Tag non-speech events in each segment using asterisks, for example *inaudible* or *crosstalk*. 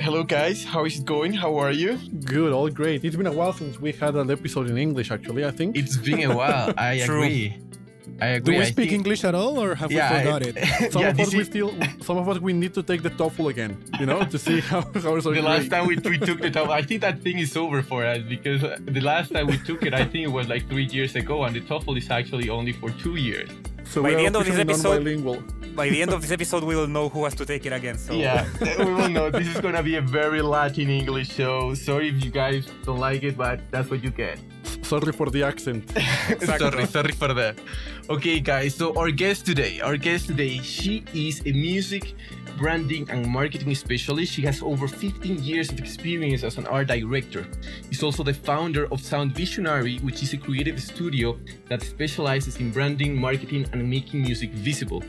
Hello, guys. How is it going? How are you? Good, all great. It's been a while since we had an episode in English, actually, I think. It's been a while. *laughs* I True. agree. I agree. Do we I speak think- English at all, or have Yeah, we I- it? *laughs* Some yeah, of this us we is- still some of us we need to take the TOEFL again, you know, to see how *laughs* how it's the last time we, we took the TOEFL, I think that thing is over for us because the last time we took it, I think it was like three years ago, and the TOEFL is actually only for two years. So By the end of this episode- By the end of this episode, we will know who has to take it again. So Yeah, we will know. This is gonna be a very Latin English show. Sorry if you guys don't like it, but that's what you get. Sorry for the accent. *laughs* sorry, sorry for that. Okay, guys. So our guest today, our guest today, she is a music branding and marketing specialist. She has over 15 years of experience as an art director. She's also the founder of Sound Visionary, which is a creative studio that specializes in branding, marketing, and making music visible.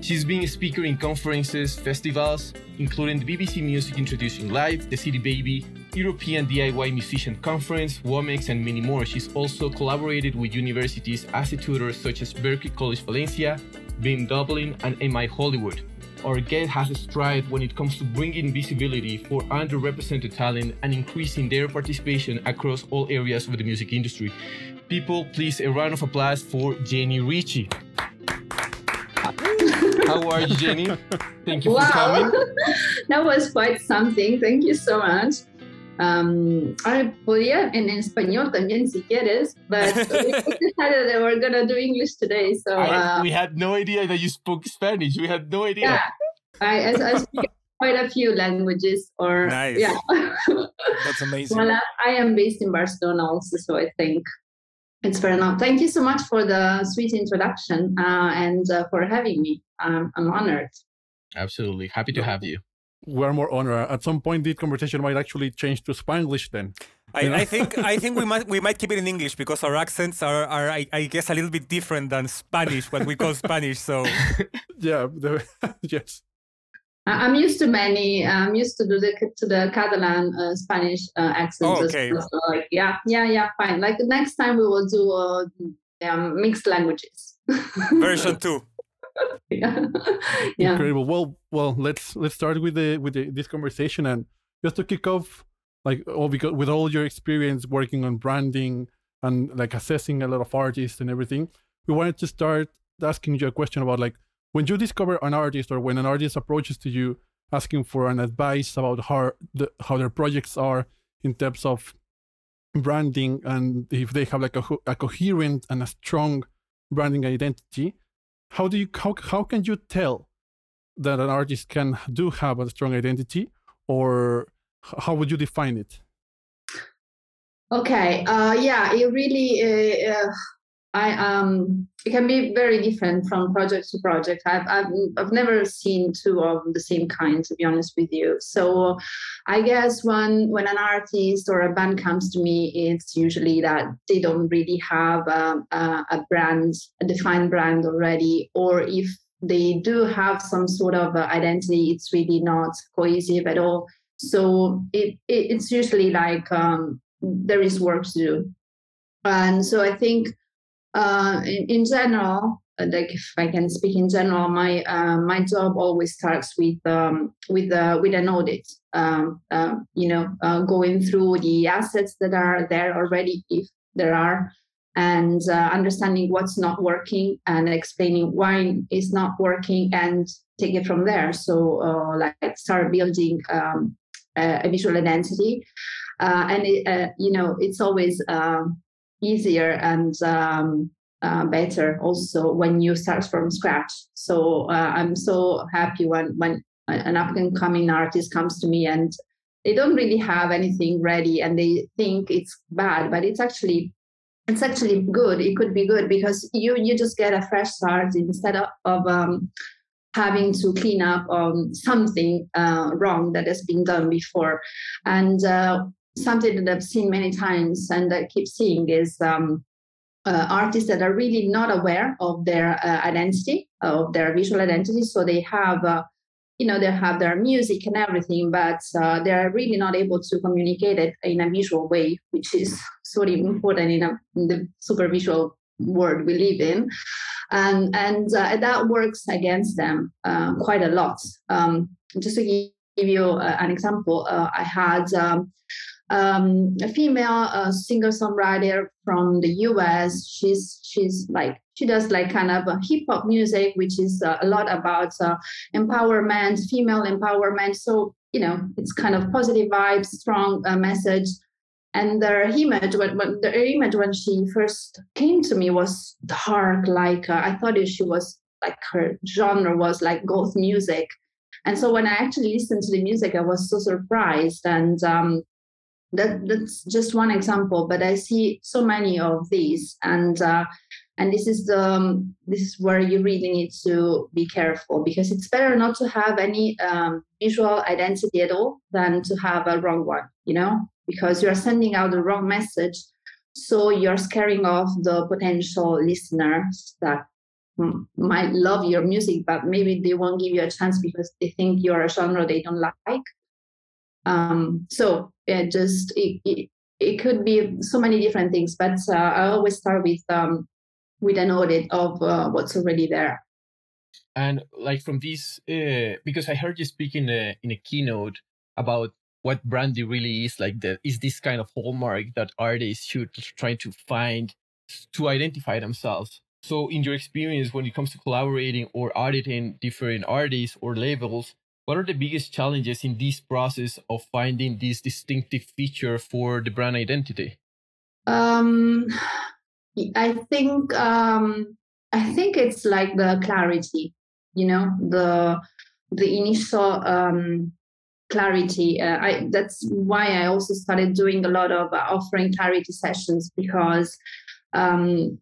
She's been a speaker in conferences, festivals, including the BBC Music Introducing Live, the City Baby, European DIY Musician Conference, WOMEX, and many more. She's also collaborated with universities as a tutor such as Berklee College Valencia, BIMM Dublin, and MI Hollywood. Our guest has a stride when it comes to bringing visibility for underrepresented talent and increasing their participation across all areas of the music industry. People, please a round of applause for Jenny Ritchie. How are you, Jenny? Thank you for coming. *laughs* that was quite something. Thank you so much. Um, I podía en español también si quieres, but *laughs* we decided that we're gonna do English today. So I- uh, we had no idea that you spoke Spanish. We had no idea. yeah, I, I, I speak quite a few languages. Or Nice. yeah. That's amazing. well, I, I am based in Barcelona also, so I think it's fair enough. Thank you so much for the sweet introduction uh, and uh, for having me. Um, I'm honored. Absolutely. Happy to have you. We're more honored. At some point, this conversation might actually change to Spanglish then. I, I think I think we *laughs* might we might keep it in English because our accents are, are I, I guess a little bit different than Spanish, what we call Spanish. So *laughs* Yeah, the, *laughs* yes. I- I'm used to many. I'm used to do the to the Catalan uh, Spanish uh, accent. Oh, as okay. well. So, like, yeah, yeah, yeah, fine. Like next time we will do uh, um, mixed languages. version two. *laughs* yeah. yeah. Incredible. Well, well, let's let's start with the with the, this conversation and just to kick off, like all because with all your experience working on branding and like assessing a lot of artists and everything, we wanted to start asking you a question about like when you discover an artist or when an artist approaches to you asking for an advice about how the, how their projects are in terms of branding and if they have like a, a coherent and a strong branding identity how do you how, how can you tell that an artist can do have a strong identity or how would you define it Okay. Uh, yeah. It really. Uh, uh, I um. It can be very different from project to project. I've I've I've never seen two of the same kind. To be honest with you. So, I guess when when an artist or a band comes to me, it's usually that they don't really have a, a, a brand, a defined brand already, or if they do have some sort of identity, it's really not cohesive at all. So it, it it's usually like um, there is work to do. And so I think uh, in, in general, uh, like if I can speak in general, my uh, my job always starts with um, with uh, with an audit. Um, um, you know, uh, going through the assets that are there already, if there are, and understanding what's not working and explaining why it's not working, and take it from there. So, like start building um, a, visual identity and it, you know it's always easier and um, uh, better also when you start from scratch. So uh, i'm so happy when when an up and coming artist comes to me and they don't really have anything ready and they think it's bad but it's actually it's actually good. It could be good because you you just get a fresh start instead of, of um, having to clean up um, something uh, wrong that has been done before. And uh, something that I've seen many times and I keep seeing is um, uh, artists that are really not aware of their uh, identity, of their visual identity. So they have, uh, you know, they have their music and everything, but uh, they're really not able to communicate it in a visual way, which is sort of important in, a, in the super visual world we live in. And, and uh, that works against them uh, quite a lot. Um, just to give give you uh, an example, uh, I had um, um, a female uh, singer-songwriter from the US. She's she's like she does like kind of hip hop music, which is uh, a lot about uh, empowerment, female empowerment. So you know, it's kind of positive vibes, strong uh, message. And the image, when, when their image when she first came to me was dark, like uh, I thought she was like her genre was like goth music. And so when I actually listened to the music, I was so surprised. And um, that that's just one example, but I see so many of these. And uh, and this is the um, this is where you really need to be careful because it's better not to have any um, visual identity at all than to have a wrong one. You know, because you are sending out the wrong message. So you're scaring off the potential listeners that might love your music, but maybe they won't give you a chance because they think you're a genre they don't like. Um, so it just it, it, it, could be so many different things, but uh, I always start with um, with an audit of uh, what's already there. And like from this, uh, because I heard you speak in a in a keynote about what brandy really is like the is this kind of hallmark that artists should try to find to identify themselves so, in your experience, when it comes to collaborating or auditing different artists or labels, what are the biggest challenges in this process of finding this distinctive feature for the brand identity? Um, I think um, I think it's like the clarity, you know, the the initial um, clarity. Uh, I that's why I also started doing a lot of uh, offering clarity sessions because um,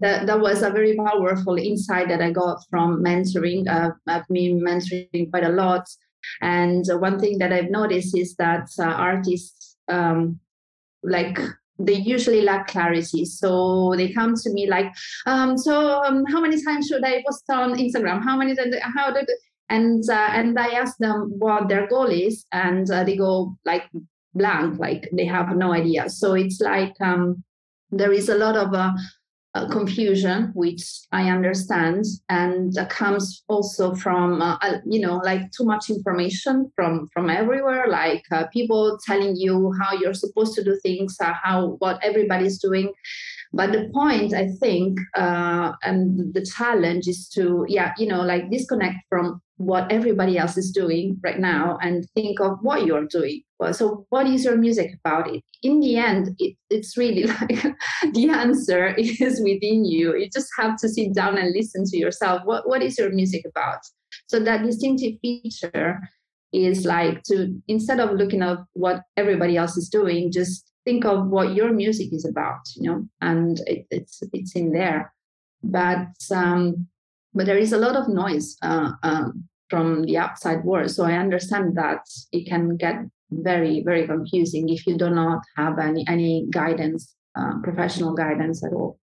that, that was a very powerful insight that I got from mentoring. Uh, I've been mentoring quite a lot. And one thing that I've noticed is that uh, artists, um, like, they usually lack clarity. So they come to me like, um, so um, how many times should I post on Instagram? How many how did, and, uh, and I ask them what their goal is and uh, they go like blank, like they have no idea. So it's like, um, there is a lot of uh, uh, confusion, which I understand, and uh, comes also from uh, you know like too much information from from everywhere, like uh, people telling you how you're supposed to do things, uh, how what everybody's doing. But the point, I think, uh, and the challenge is to yeah you know like disconnect from what everybody else is doing right now and think of what you're doing. So, what is your music about? It in the end, it, it's really *laughs* like the answer is within you. You just have to sit down and listen to yourself. What what is your music about? So that distinctive feature is like to instead of looking at what everybody else is doing, just think of what your music is about. You know, and it, it's it's in there. But um, but there is a lot of noise uh, um, from the outside world. So I understand that it can get very, very confusing if you do not have any, any guidance, uh, professional guidance at all.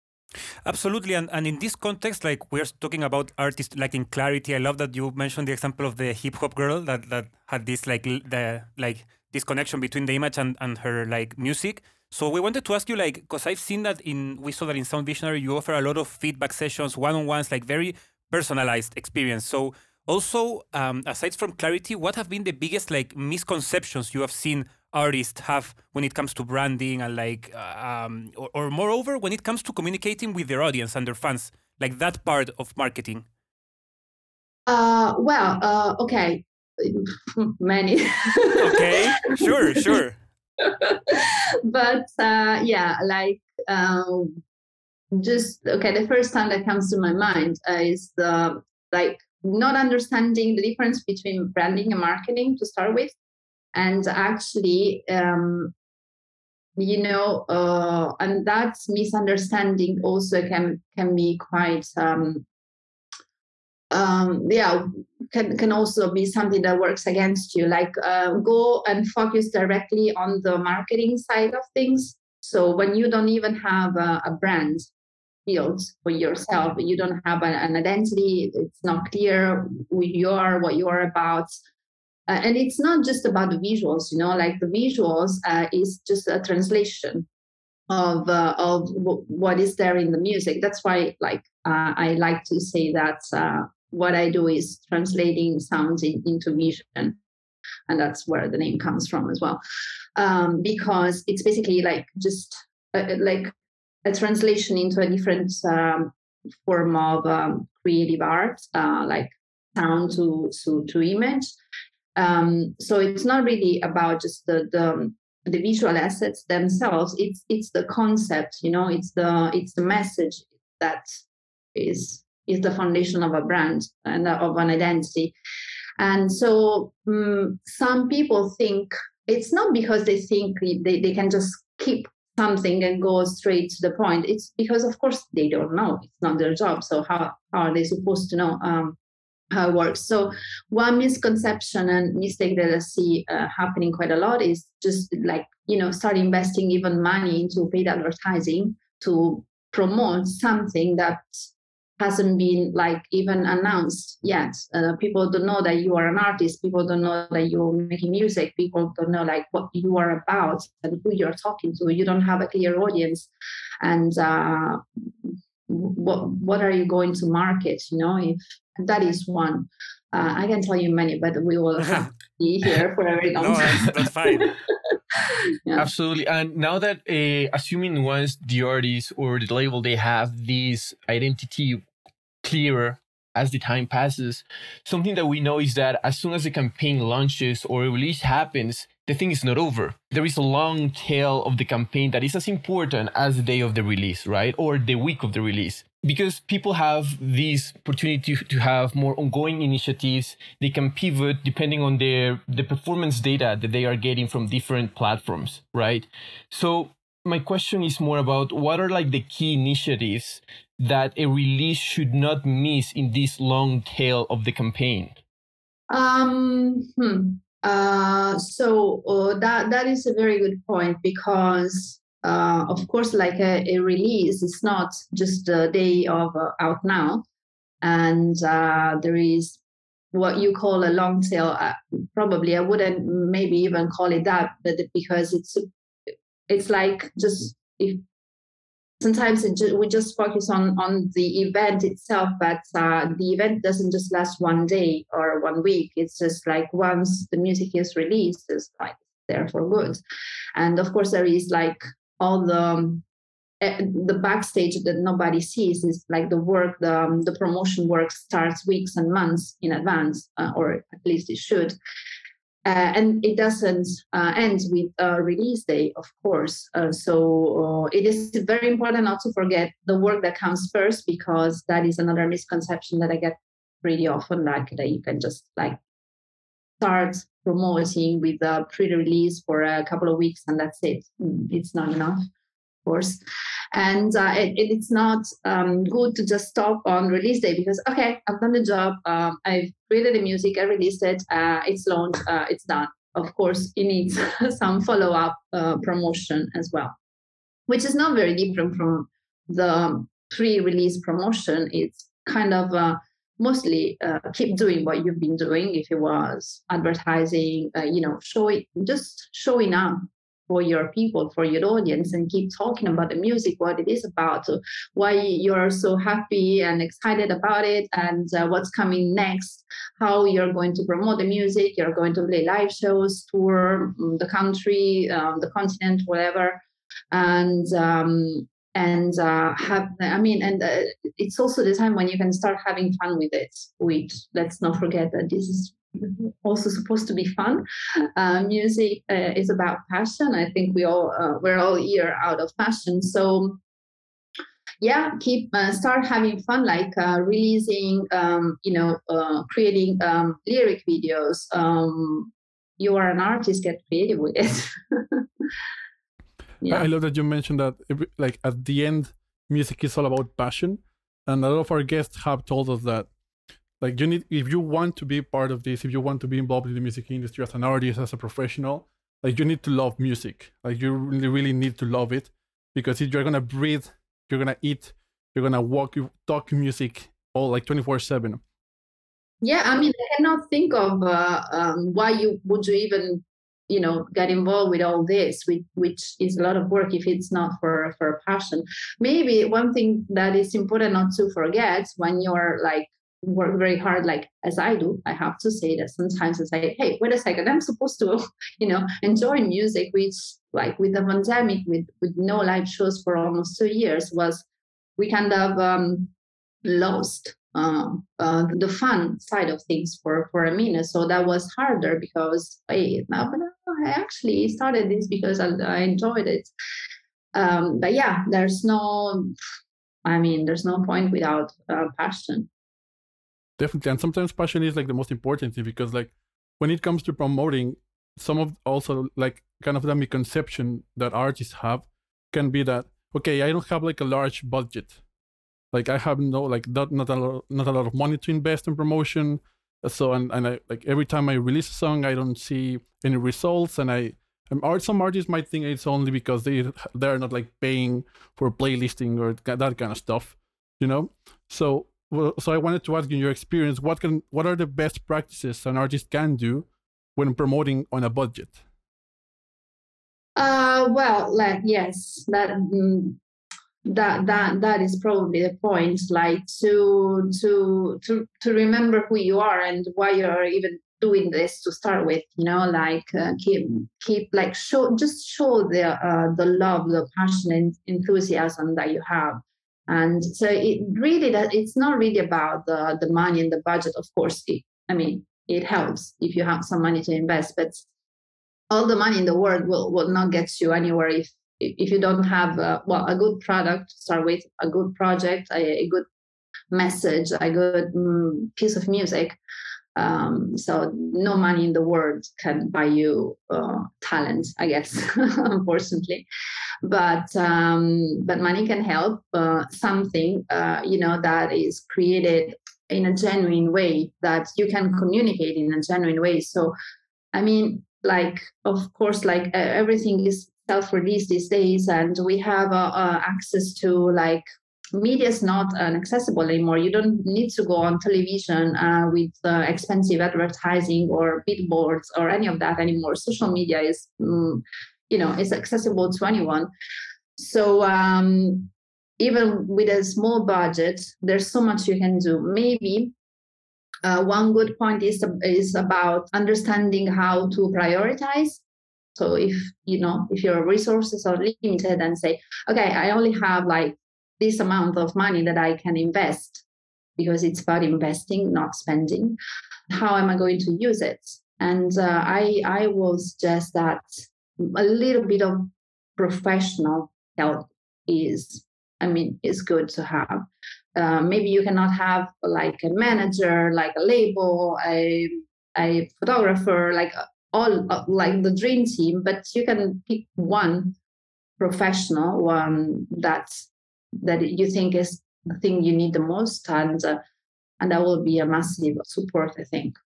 Absolutely, and, and in this context, like we're talking about artists lacking clarity. I love that you mentioned the example of the hip hop girl that that had this like the like this connection between the image and, and her like music. So we wanted to ask you, like, because I've seen that in we saw that in Sound Visionary, you offer a lot of feedback sessions, one on ones, like very personalized experience. So also, um, aside from clarity, what have been the biggest like misconceptions you have seen artists have when it comes to branding and like, uh, um, or, or moreover, when it comes to communicating with their audience and their fans, like that part of marketing? Uh, well, uh, okay, *laughs* many. okay, sure, sure. *laughs* but uh, yeah, like um, just okay. The first time that comes to my mind uh, is the like not understanding the difference between branding and marketing to start with. And actually um, you know uh, and that misunderstanding also can can be quite um, um, yeah can, can also be something that works against you. Like uh, go and focus directly on the marketing side of things. So when you don't even have a, a brand field for yourself. You don't have an, an identity. It's not clear who you are, what you are about. Uh, and it's not just about the visuals, you know, like the visuals uh, is just a translation of uh, of w- what is there in the music. That's why, like, uh, I like to say that uh, what I do is translating sounds in, into vision. and that's where the name comes from as well, um, because it's basically like just uh, like a translation into a different um, form of um, creative art, uh, like sound to to to image. Um, so it's not really about just the, the the visual assets themselves. It's it's the concept, you know. It's the it's the message that is is the foundation of a brand and of an identity. And so um, some people think it's not because they think they, they can just keep something and go straight to the point. It's because, of course, they don't know. It's not their job. So how, how are they supposed to know um, how it works? So one misconception and mistake that I see uh, happening quite a lot is just like you know start investing even money into paid advertising to promote something that hasn't been like even announced yet. Uh, people don't know that you are an artist. People don't know that you're making music. People don't know like what you are about and who you're talking to. You don't have a clear audience, and uh, what what are you going to market? You know, if that is one. Uh, I can tell you many, but we will *laughs* be here for a very *laughs* long no, time. That's, that's fine. *laughs* Yeah. Absolutely. And now that, uh, assuming once the artist or the label they have this identity clearer as the time passes, something that we know is that as soon as the campaign launches or a release happens, the thing is not over. There is a long tail of the campaign that is as important as the day of the release, right? Or the week of the release. Because people have this opportunity to have more ongoing initiatives, they can pivot depending on their the performance data that they are getting from different platforms, right? So my question is more about what are like the key initiatives that a release should not miss in this long tail of the campaign? Um, hmm. uh, so uh, that that is a very good point because uh, of course, like a, a, release, it's not just the day of uh, out now, and uh, there is what you call a long tail. Uh, probably, I wouldn't maybe even call it that, but because it's it's like just if sometimes ju- we just focus on on the event itself but uh, the event doesn't just last one day or one week. It's just like once the music is released it's like there for good. And of course there is like all the um, the backstage that nobody sees is like the work the um, the promotion work starts weeks and months in advance uh, or at least it should uh, and it doesn't uh, end with a release day, of course. Uh, so uh, it is very important not to forget the work that comes first, because that is another misconception that I get pretty often, like that you can just like start promoting with a pre-release for a couple of weeks and that's it. Mm, it's not enough, course. And uh, it, it's not um, good to just stop on release day because okay i've done the job um, i've created the music i released it uh, it's launched uh, it's done. Of course it needs *laughs* some follow-up uh, promotion as well which is not very different from the pre-release promotion. It's kind of uh, mostly uh, keep doing what you've been doing. If it was advertising you know showing just showing up for your people, for your audience, and keep talking about the music, what it is about, why you're so happy and excited about it, and uh, what's coming next, how you're going to promote the music, you're going to play live shows, tour mm, the country, um, the continent, whatever, and um, and uh, have i mean and uh, it's also the time when you can start having fun with it which let's not forget that this is also supposed to be fun. Uh, music uh, is about passion. I think we all uh, we're all here out of passion. So yeah, keep uh, start having fun, like uh, releasing, um, you know, uh, creating um, lyric videos. Um, you are an artist, get creative with it. *laughs* yeah. I love that you mentioned that, like at the end, music is all about passion, and a lot of our guests have told us that like you need if you want to be part of this if you want to be involved in the music industry as an artist as a professional like you need to love music. Like you really really need to love it because if you're gonna breathe you're gonna eat you're gonna walk you talk music all like 24 7 yeah i mean i cannot think of uh, um, why you would you even you know get involved with all this which, which is a lot of work if it's not for for passion. Maybe one thing that is important not to forget when you're like work very hard like as i do i have to say that sometimes i say hey wait a second i'm supposed to *laughs* you know enjoy music which like with the pandemic with with no live shows for almost two years was we kind of um, lost uh, uh, the fun side of things for for a minute so that was harder because hey now i actually started this because i, I enjoyed it. Um, but yeah there's no i mean there's no point without uh, passion definitely and sometimes passion is like the most important thing because like when it comes to promoting some of also like kind of the misconception that artists have can be that okay i don't have like a large budget. Like i have no like not not a lot, not a lot of money to invest in promotion. So and, and i like every time i release a song i don't see any results and i um, art some artists might think it's only because they they're not like paying for playlisting or that kind of stuff you know? So well, so I wanted to ask you, in your experience, what can what are the best practices an artist can do when promoting on a budget? Uh, well, like yes, that mm, that that that is probably the point. Like to to to to remember who you are and why you are even doing this to start with. You know, like uh, keep keep like show just show the uh, the love, the passion, and enthusiasm that you have and so it really that it's not really about the, the money and the budget. Of course it, i mean it helps if you have some money to invest but all the money in the world will, will not get you anywhere if if you don't have a, well a good product to start with a good project a, a good message a good mm, piece of music um, so no money in the world can buy you uh, talent, I guess, *laughs* unfortunately. But um, but money can help uh, something, uh, you know, that is created in a genuine way that you can communicate in a genuine way. So, I mean, like of course, like everything is self-released these days, and we have uh, uh, access to like media is not accessible anymore. You don't need to go on television uh, with uh, expensive advertising or billboards or any of that anymore. Social media is, mm, you know, is accessible to anyone. So um, even with a small budget, there's so much you can do. Maybe uh, one good point is is about understanding how to prioritize. So if you know if your resources are limited and say, okay, I only have like this amount of money that I can invest because it's about investing, not spending. How am I going to use it? And uh, I I will suggest that a little bit of professional help is I mean is good to have. Uh, maybe you cannot have like a manager, like a label, a a photographer, like all uh, like the dream team, but you can pick one professional one that's that you think is the thing you need the most and uh, and that will be a massive support i think.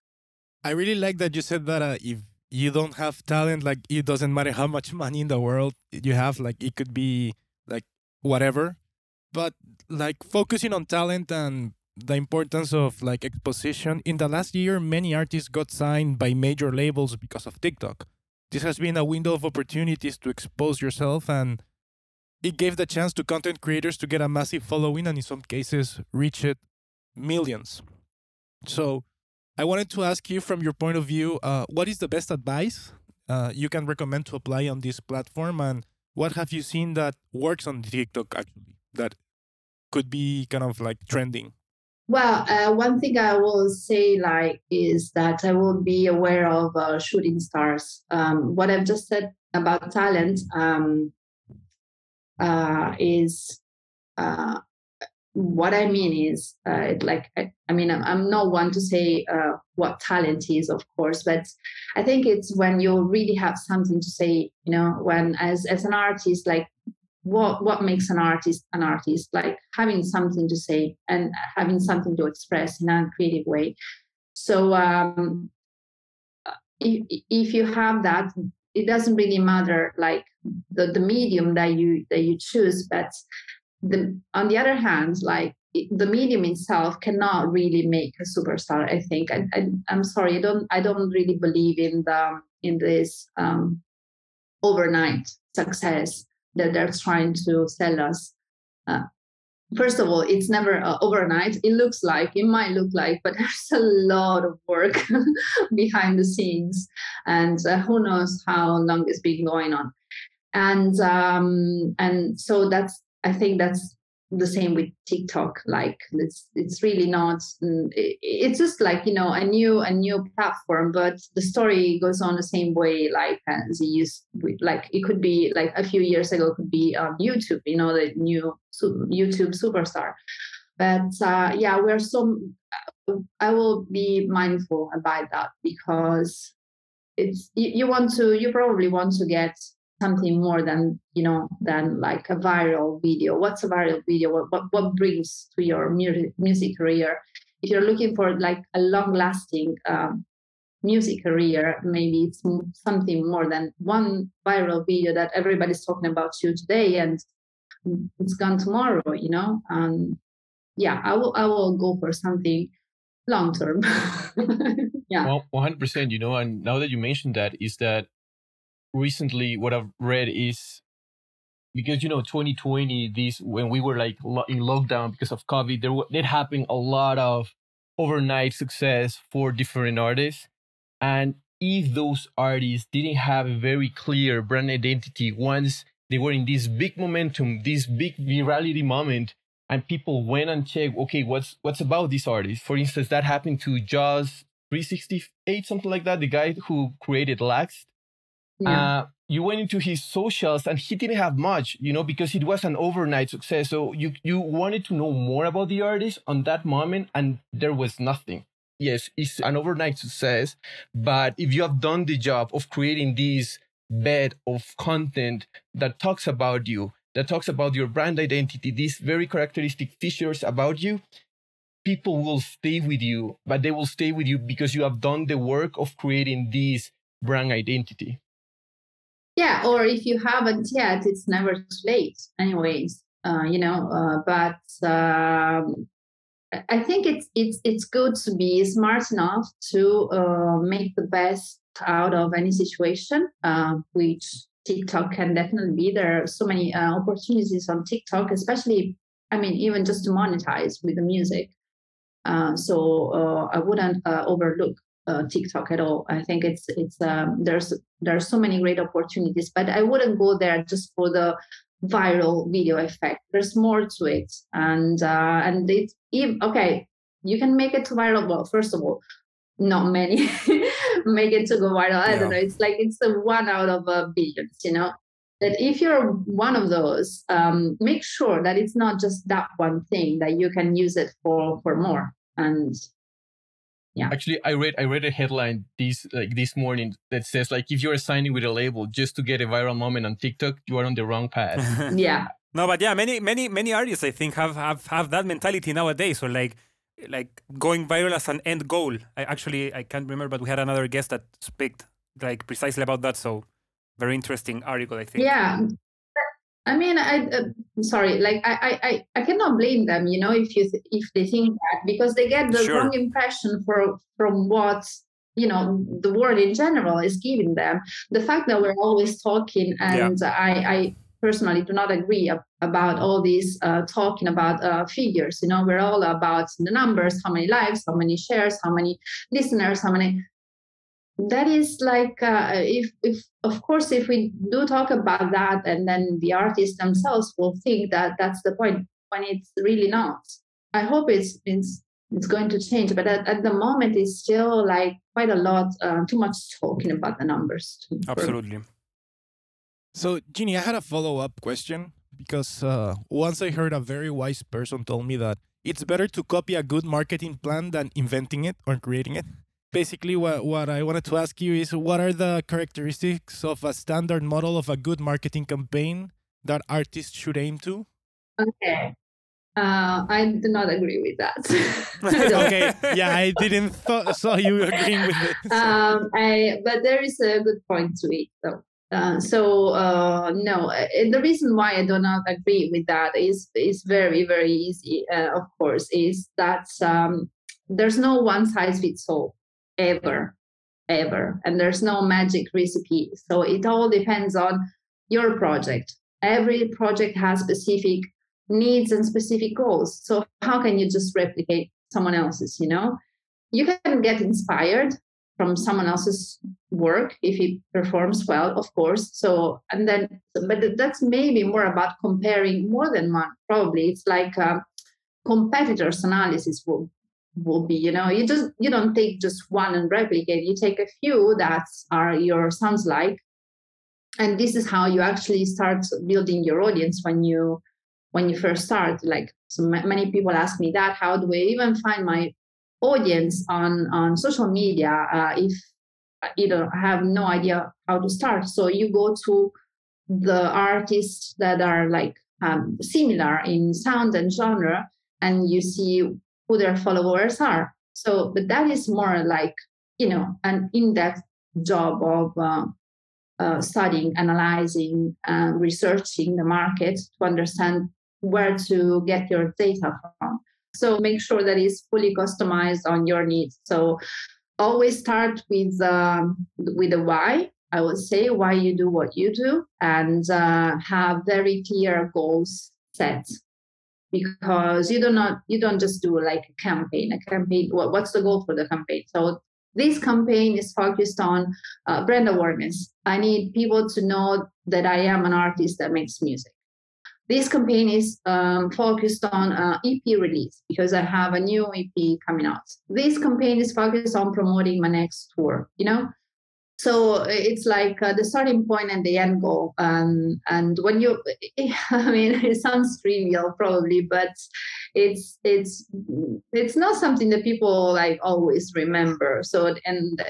I really like that you said that uh, if you don't have talent like it doesn't matter how much money in the world you have like it could be like whatever. But like focusing on talent and the importance of like exposition in the last year many artists got signed by major labels because of tiktok. This has been a window of opportunities to expose yourself and it gave the chance to content creators to get a massive following and in some cases reach it millions. So I wanted to ask you from your point of view, uh, what is the best advice uh, you can recommend to apply on this platform and what have you seen that works on TikTok actually that could be kind of like trending? Well, uh, one thing I will say like is that I will be aware of uh, shooting stars. Um, what I've just said about talent, um, uh, is uh, what I mean is uh, like I, I, mean I'm, I'm not one to say uh, what talent is, of course, but I think it's when you really have something to say. You know, when as as an artist, like what what makes an artist an artist, like having something to say and having something to express in a creative way. So um, if if you have that, it doesn't really matter like the, the medium that you that you choose but the on the other hand like the medium itself cannot really make a superstar i think I, I, am sorry i don't i don't really believe in the in this um, overnight success that they're trying to sell us uh, first of all, it's never uh, overnight. It looks like, it might look like, but *laughs* there's a lot of work *laughs* behind the scenes. And uh, who knows how long it's been going on. And um, and so that's I think that's the same with TikTok. Like it's it's really not. Mm, it's just like you know a new a new platform, but the story goes on the same way. Like as it like it could be like a few years ago, could be on YouTube. You know the new YouTube superstar. But uh, yeah, we're so. I will be mindful about that because it's you, you want to you probably want to get something more than you know than like a viral video. What's a viral video? What what, what brings to your music, music career? If you're looking for like a long lasting um, music career maybe it's something more than one viral video that everybody's talking about you today and it's gone tomorrow you know? Um, yeah i will i will go for something long term *laughs* yeah. Well 100% you know and now that you mentioned that is that recently what I've read is because you know 2020 this when we were like in lockdown because of covid there did happen a lot of overnight success for different artists. And if those artists didn't have a very clear brand identity once they were in this big momentum this big virality moment and people went and checked okay what's what's about this artist? For instance that happened to Jawsh 368 something like that the guy who created lax yeah. Uh, you went into his socials and he didn't have much, you know, because it was an overnight success. So you you wanted to know more about the artist on that moment, and there was nothing. Yes, it's an overnight success, but if you have done the job of creating this bed of content that talks about you, that talks about your brand identity, these very characteristic features about you, people will stay with you, but they will stay with you because you have done the work of creating this brand identity. Yeah, or if you haven't yet, it's never too late, anyways. Uh, you know, uh, but um, I think it's it's it's good to be smart enough to uh, make the best out of any situation, uh, which TikTok can definitely be. There are so many uh, opportunities on TikTok, especially, I mean, even just to monetize with the music. Uh, so I wouldn't overlook uh, TikTok at all. I think it's it's um, there's there are so many great opportunities, but I wouldn't go there just for the viral video effect. There's more to it, and uh, and it okay. You can make it to viral. Well, first of all, not many *laughs* make it to go viral. I yeah. don't know. It's like it's a one out of a billions, you know. That if you're one of those, um, make sure that it's not just that one thing that you can use it for for more. And yeah. Actually i read i read a headline this like this morning that says like if you're signing with a label just to get a viral moment on tiktok you are on the wrong path. *laughs* Yeah. No but yeah many many many artists i think have have have that mentality nowadays so like like going viral as an end goal. I actually i can't remember but we had another guest that spoke like precisely about that so very interesting article i think. Yeah I mean, I uh, sorry, like I, I, I cannot blame them, you know, if you th- if they think that because they get the sure. wrong impression for from what you know the world in general is giving them. The fact that we're always talking, and yeah. I, I personally do not agree ab- about all these uh, talking about uh, figures. You know, we're all about the numbers, how many likes, how many shares, how many listeners, how many that is like uh, if if of course if we do talk about that and then the artists themselves will think that that's the point when it's really not. I hope it's it's it's going to change but at, at the moment it's still like quite a lot uh, too much talking about the numbers absolutely. So Ginny, i had a follow-up question because uh, once i heard a very wise person told me that it's better to copy a good marketing plan than inventing it or creating it basically what, what i wanted to ask you is what are the characteristics of a standard model of a good marketing campaign that artists should aim to okay uh, I do not agree with that. *laughs* okay, yeah, I didn't th- saw you agreeing with it. Um, I, but there is a good point to it, though. Uh, so uh, no, uh, the reason why I do not agree with that is is very very easy. Uh, of course, is that um, there's no one size fits all ever ever and there's no magic recipe so it all depends on your project every project has specific needs and specific goals. So how can you just replicate someone else's, you know? You can get inspired from someone else's work if it performs well, of course. So, and then, but that's maybe more about comparing more than one. Probably it's like a competitors analysis will be. You know, you just you don't take just one and replicate. You take a few that are your sounds like, and this is how you actually start building your audience when you when you first start. Like so, many people ask me that. How do I even find my audience on on social media uh, if you know have no idea how to start so you go to the artists that are like um, similar in sound and genre and you see who their followers are so but that is more like you know an in-depth job of uh, uh, studying analyzing and researching the market to understand where to get your data from so make sure that it's fully customized on your needs. So always start with um, with the why. I would say why you do what you do, and uh, have very clear goals set. Because you do not you don't just do like a campaign. A campaign. What, what's the goal for the campaign? So this campaign is focused on uh, brand awareness. I need people to know that I am an artist that makes music. This campaign is um, focused on uh, EP release because I have a new EP coming out. This campaign is focused on promoting my next tour, you know? So it's like uh, the starting point and the end goal. Um, and when you, *laughs* I mean, it sounds trivial probably, but it's it's it's not something that people like always remember. So and, and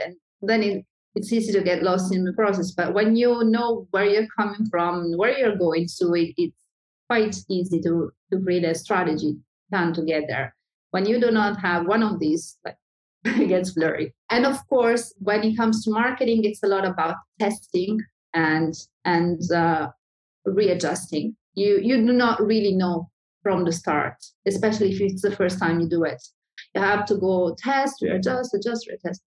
then it, it's easy to get lost in the process. But when you know where you're coming from, where you're going to, it, it's quite easy to, to create a strategy done together. When you do not have one of these, like, *laughs* it gets blurry. And of course, when it comes to marketing, it's a lot about testing and and uh, readjusting. You you do not really know from the start, especially if it's the first time you do it. You have to go test, readjust, adjust, retest.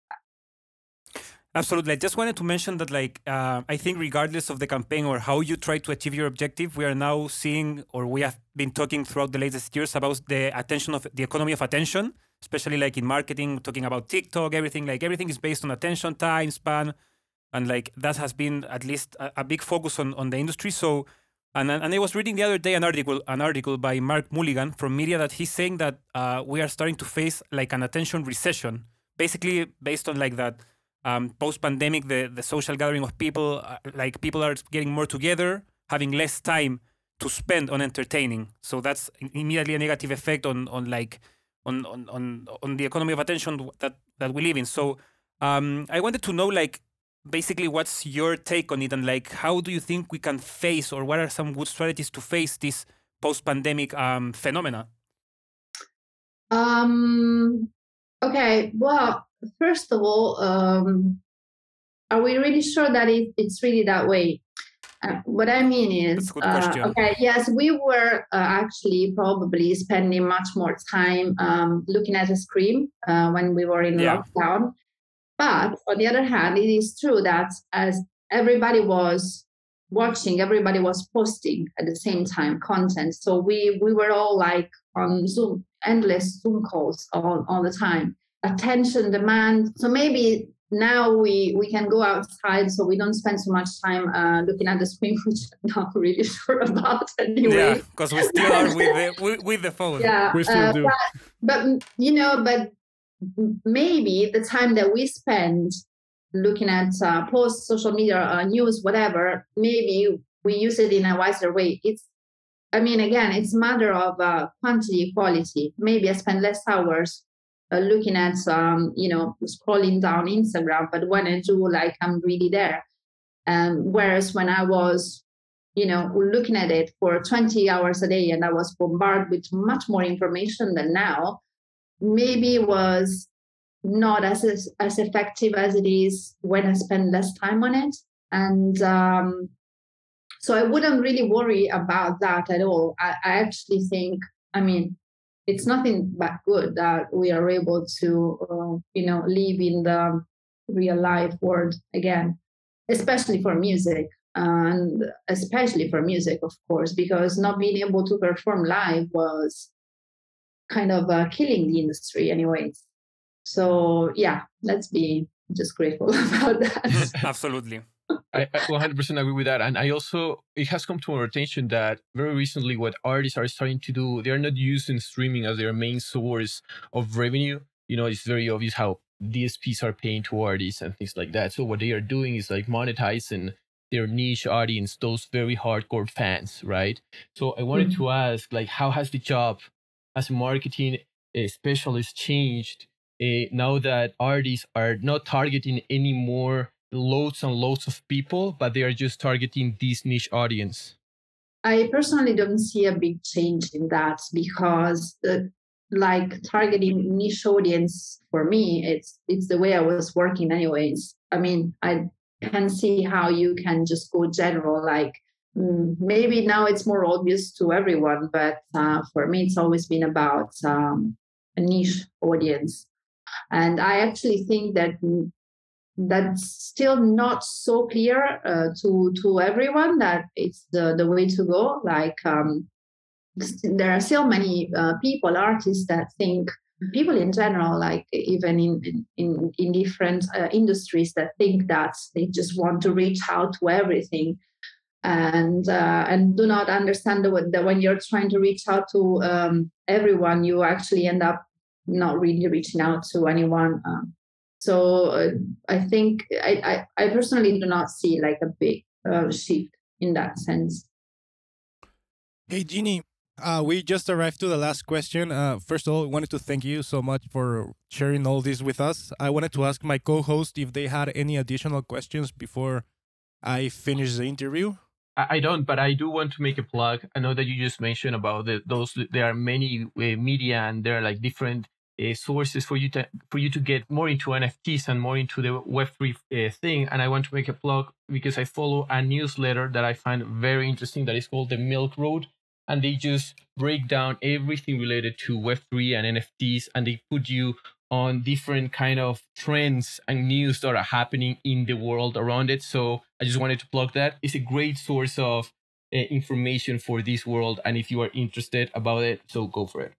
Absolutely. I just wanted to mention that, like, uh, I think regardless of the campaign or how you try to achieve your objective, we are now seeing, or we have been talking throughout the latest years about the attention of the economy of attention, especially like in marketing, talking about TikTok, everything. Like everything is based on attention, time span, and like that has been at least a, a big focus on on the industry. So, and and I was reading the other day an article an article by Mark Mulligan from MIDiA that he's saying that uh, we are starting to face like an attention recession, basically based on like that um, post pandemic, the, the social gathering of people, uh, like people are getting more together, having less time to spend on entertaining. So that's immediately a negative effect on, on like, on, on, on, on the economy of attention that, that we live in. So um, I wanted to know, like, basically what's your take on it and like how do you think we can face or what are some good strategies to face this post-pandemic um, phenomena um okay well first of all, um, are we really sure that it, it's really that way? Uh, what I mean is, uh, okay, yes, we were uh, actually probably spending much more time um, looking at a screen uh, when we were in yeah. lockdown. But on the other hand, it is true that as everybody was watching, everybody was posting at the same time content. So we we were all like on Zoom, endless Zoom calls all, all the time attention demand. So maybe now we we can go outside so we don't spend so much time uh, looking at the screen *laughs* which i'm not really *laughs* sure about anyway. Yeah because we still are with the *laughs* with, with the phone. Yeah we still uh, do. But, but you know but maybe the time that we spend looking at uh, post social media uh, news whatever maybe we use it in a wiser way. It's i mean again it's a matter of uh, quantity quality. Maybe i spend less hours uh, looking at some, you know, scrolling down Instagram, but when I do, like, I'm really there. Um, whereas when I was, you know, looking at it for 20 hours a day and I was bombarded with much more information than now, maybe was not as as effective as it is when I spend less time on it. And um, so I wouldn't really worry about that at all. I, I actually think, I mean, it's nothing but good that we are able to uh, you know live in the real life world again especially for music and especially for music, of course, because not being able to perform live was kind of uh, killing the industry, anyways. So yeah, let's be just grateful *laughs* about that. *laughs* Absolutely. I, I 100% agree with that. And I also, it has come to our attention that very recently, what artists are starting to do, they're not using streaming as their main source of revenue. You know, it's very obvious how DSPs are paying to artists and things like that. So what they are doing is like monetizing their niche audience, those very hardcore fans, right? So I wanted Mm-hmm. to ask, like, how has the job as a marketing uh, specialist changed uh, now that artists are not targeting any more loads and loads of people, but they are just targeting this niche audience? I personally don't see a big change in that because, uh, like targeting niche audience for me, it's it's the way I was working anyways. I mean, I can see how you can just go general, like mm, maybe now it's more obvious to everyone, but uh, for me, it's always been about um, a niche audience, and I actually think that mm, that's still not so clear uh, to to everyone that it's the the way to go. Like um there are still many uh, people artists that think people in general like even in in in different uh, industries that think that they just want to reach out to everything. And uh, and do not understand that, when you're trying to reach out to um, everyone you actually end up not really reaching out to anyone um, so uh, I think I, I, I personally do not see like a big uh, shift in that sense. Hey, Jeannie, uh, we just arrived to the last question. Uh, first of all, I wanted to thank you so much for sharing all this with us. I wanted to ask my co host if they had any additional questions before I finish the interview. I I don't, but I do want to make a plug. I know that you just mentioned about the, those. There are many uh, media, and there are like different uh, sources for you to for you to get more into NFTs and more into the Web three uh, thing. And I want to make a plug because I follow a newsletter that I find very interesting that is called the Milk Road, and they just break down everything related to Web three and NFTs, and they put you on different kind of trends and news that are happening in the world around it. So I just wanted to plug that. It's a great source of uh, information for this world, and if you are interested about it, so go for it.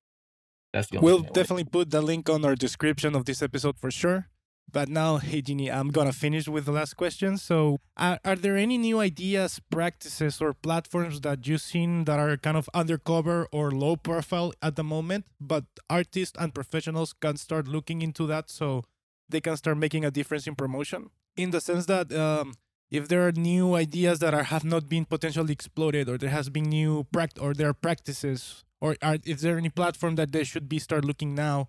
That's the We'll definitely put the link on our description of this episode for sure. But now, hey, Jeannie, I'm going to finish with the last question. So, are, are there any new ideas, practices, or platforms that you've seen that are kind of undercover or low profile at the moment, but artists and professionals can start looking into that so they can start making a difference in promotion? In the sense that um, if there are new ideas that are, have not been potentially exploited, or there has been new or there are practices, or are, is there any platform that they should be start looking now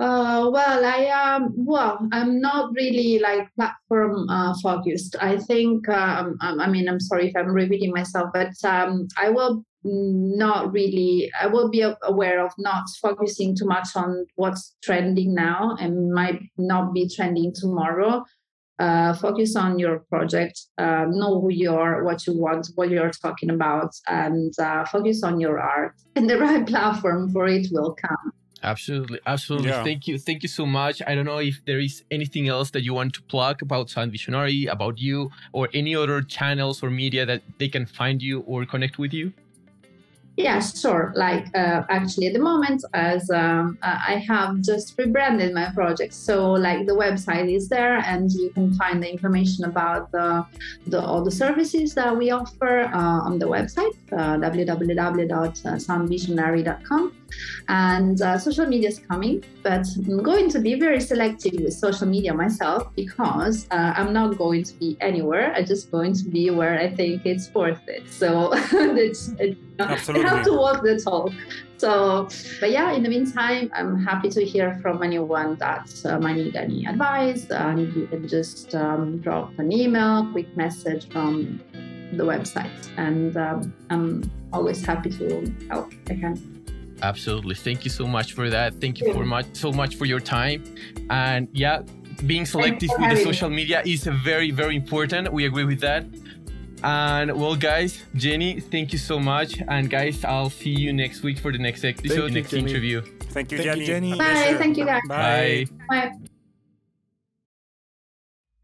Uh, well, I um, well, I'm not really like platform uh, focused. I think, um, I mean, I'm sorry if I'm repeating myself, but um, I will not really. I will be aware of not focusing too much on what's trending now and might not be trending tomorrow. Uh, focus on your project. Uh, know who you are, what you want, what you're talking about, and uh, focus on your art. *laughs* And the right platform for it will come. Absolutely, absolutely. Yeah. Thank you, thank you so much. I don't know if there is anything else that you want to plug about Sound Visionary, about you, or any other channels or media that they can find you or connect with you. Yeah, sure. Like uh, actually, at the moment, as um, uh, I have just rebranded my project, so like the website is there, and you can find the information about the, the all the services that we offer uh, on the website uh, www.soundvisionary.com. And uh, social media is coming, but I'm going to be very selective with social media myself because uh, I'm not going to be anywhere. I'm just going to be where I think it's worth it. So *laughs* it's, *laughs* it, I have to walk the talk. So, but yeah, in the meantime, I'm happy to hear from anyone that uh, might need any advice. And you can just um, drop an email, quick message from the website. And um, I'm always happy to help. I can. Absolutely. Thank you so much for that. Thank you Yeah. for much so much for your time. And yeah, being selective with the having me. social media is very, very important. We agree with that. And well, guys, Jenny, thank you so much. And guys, I'll see you next week for the next episode, you, next Jenny. interview. Thank you, Thank you, Jenny. Jenny. Bye. Thank you, guys. Bye. Bye.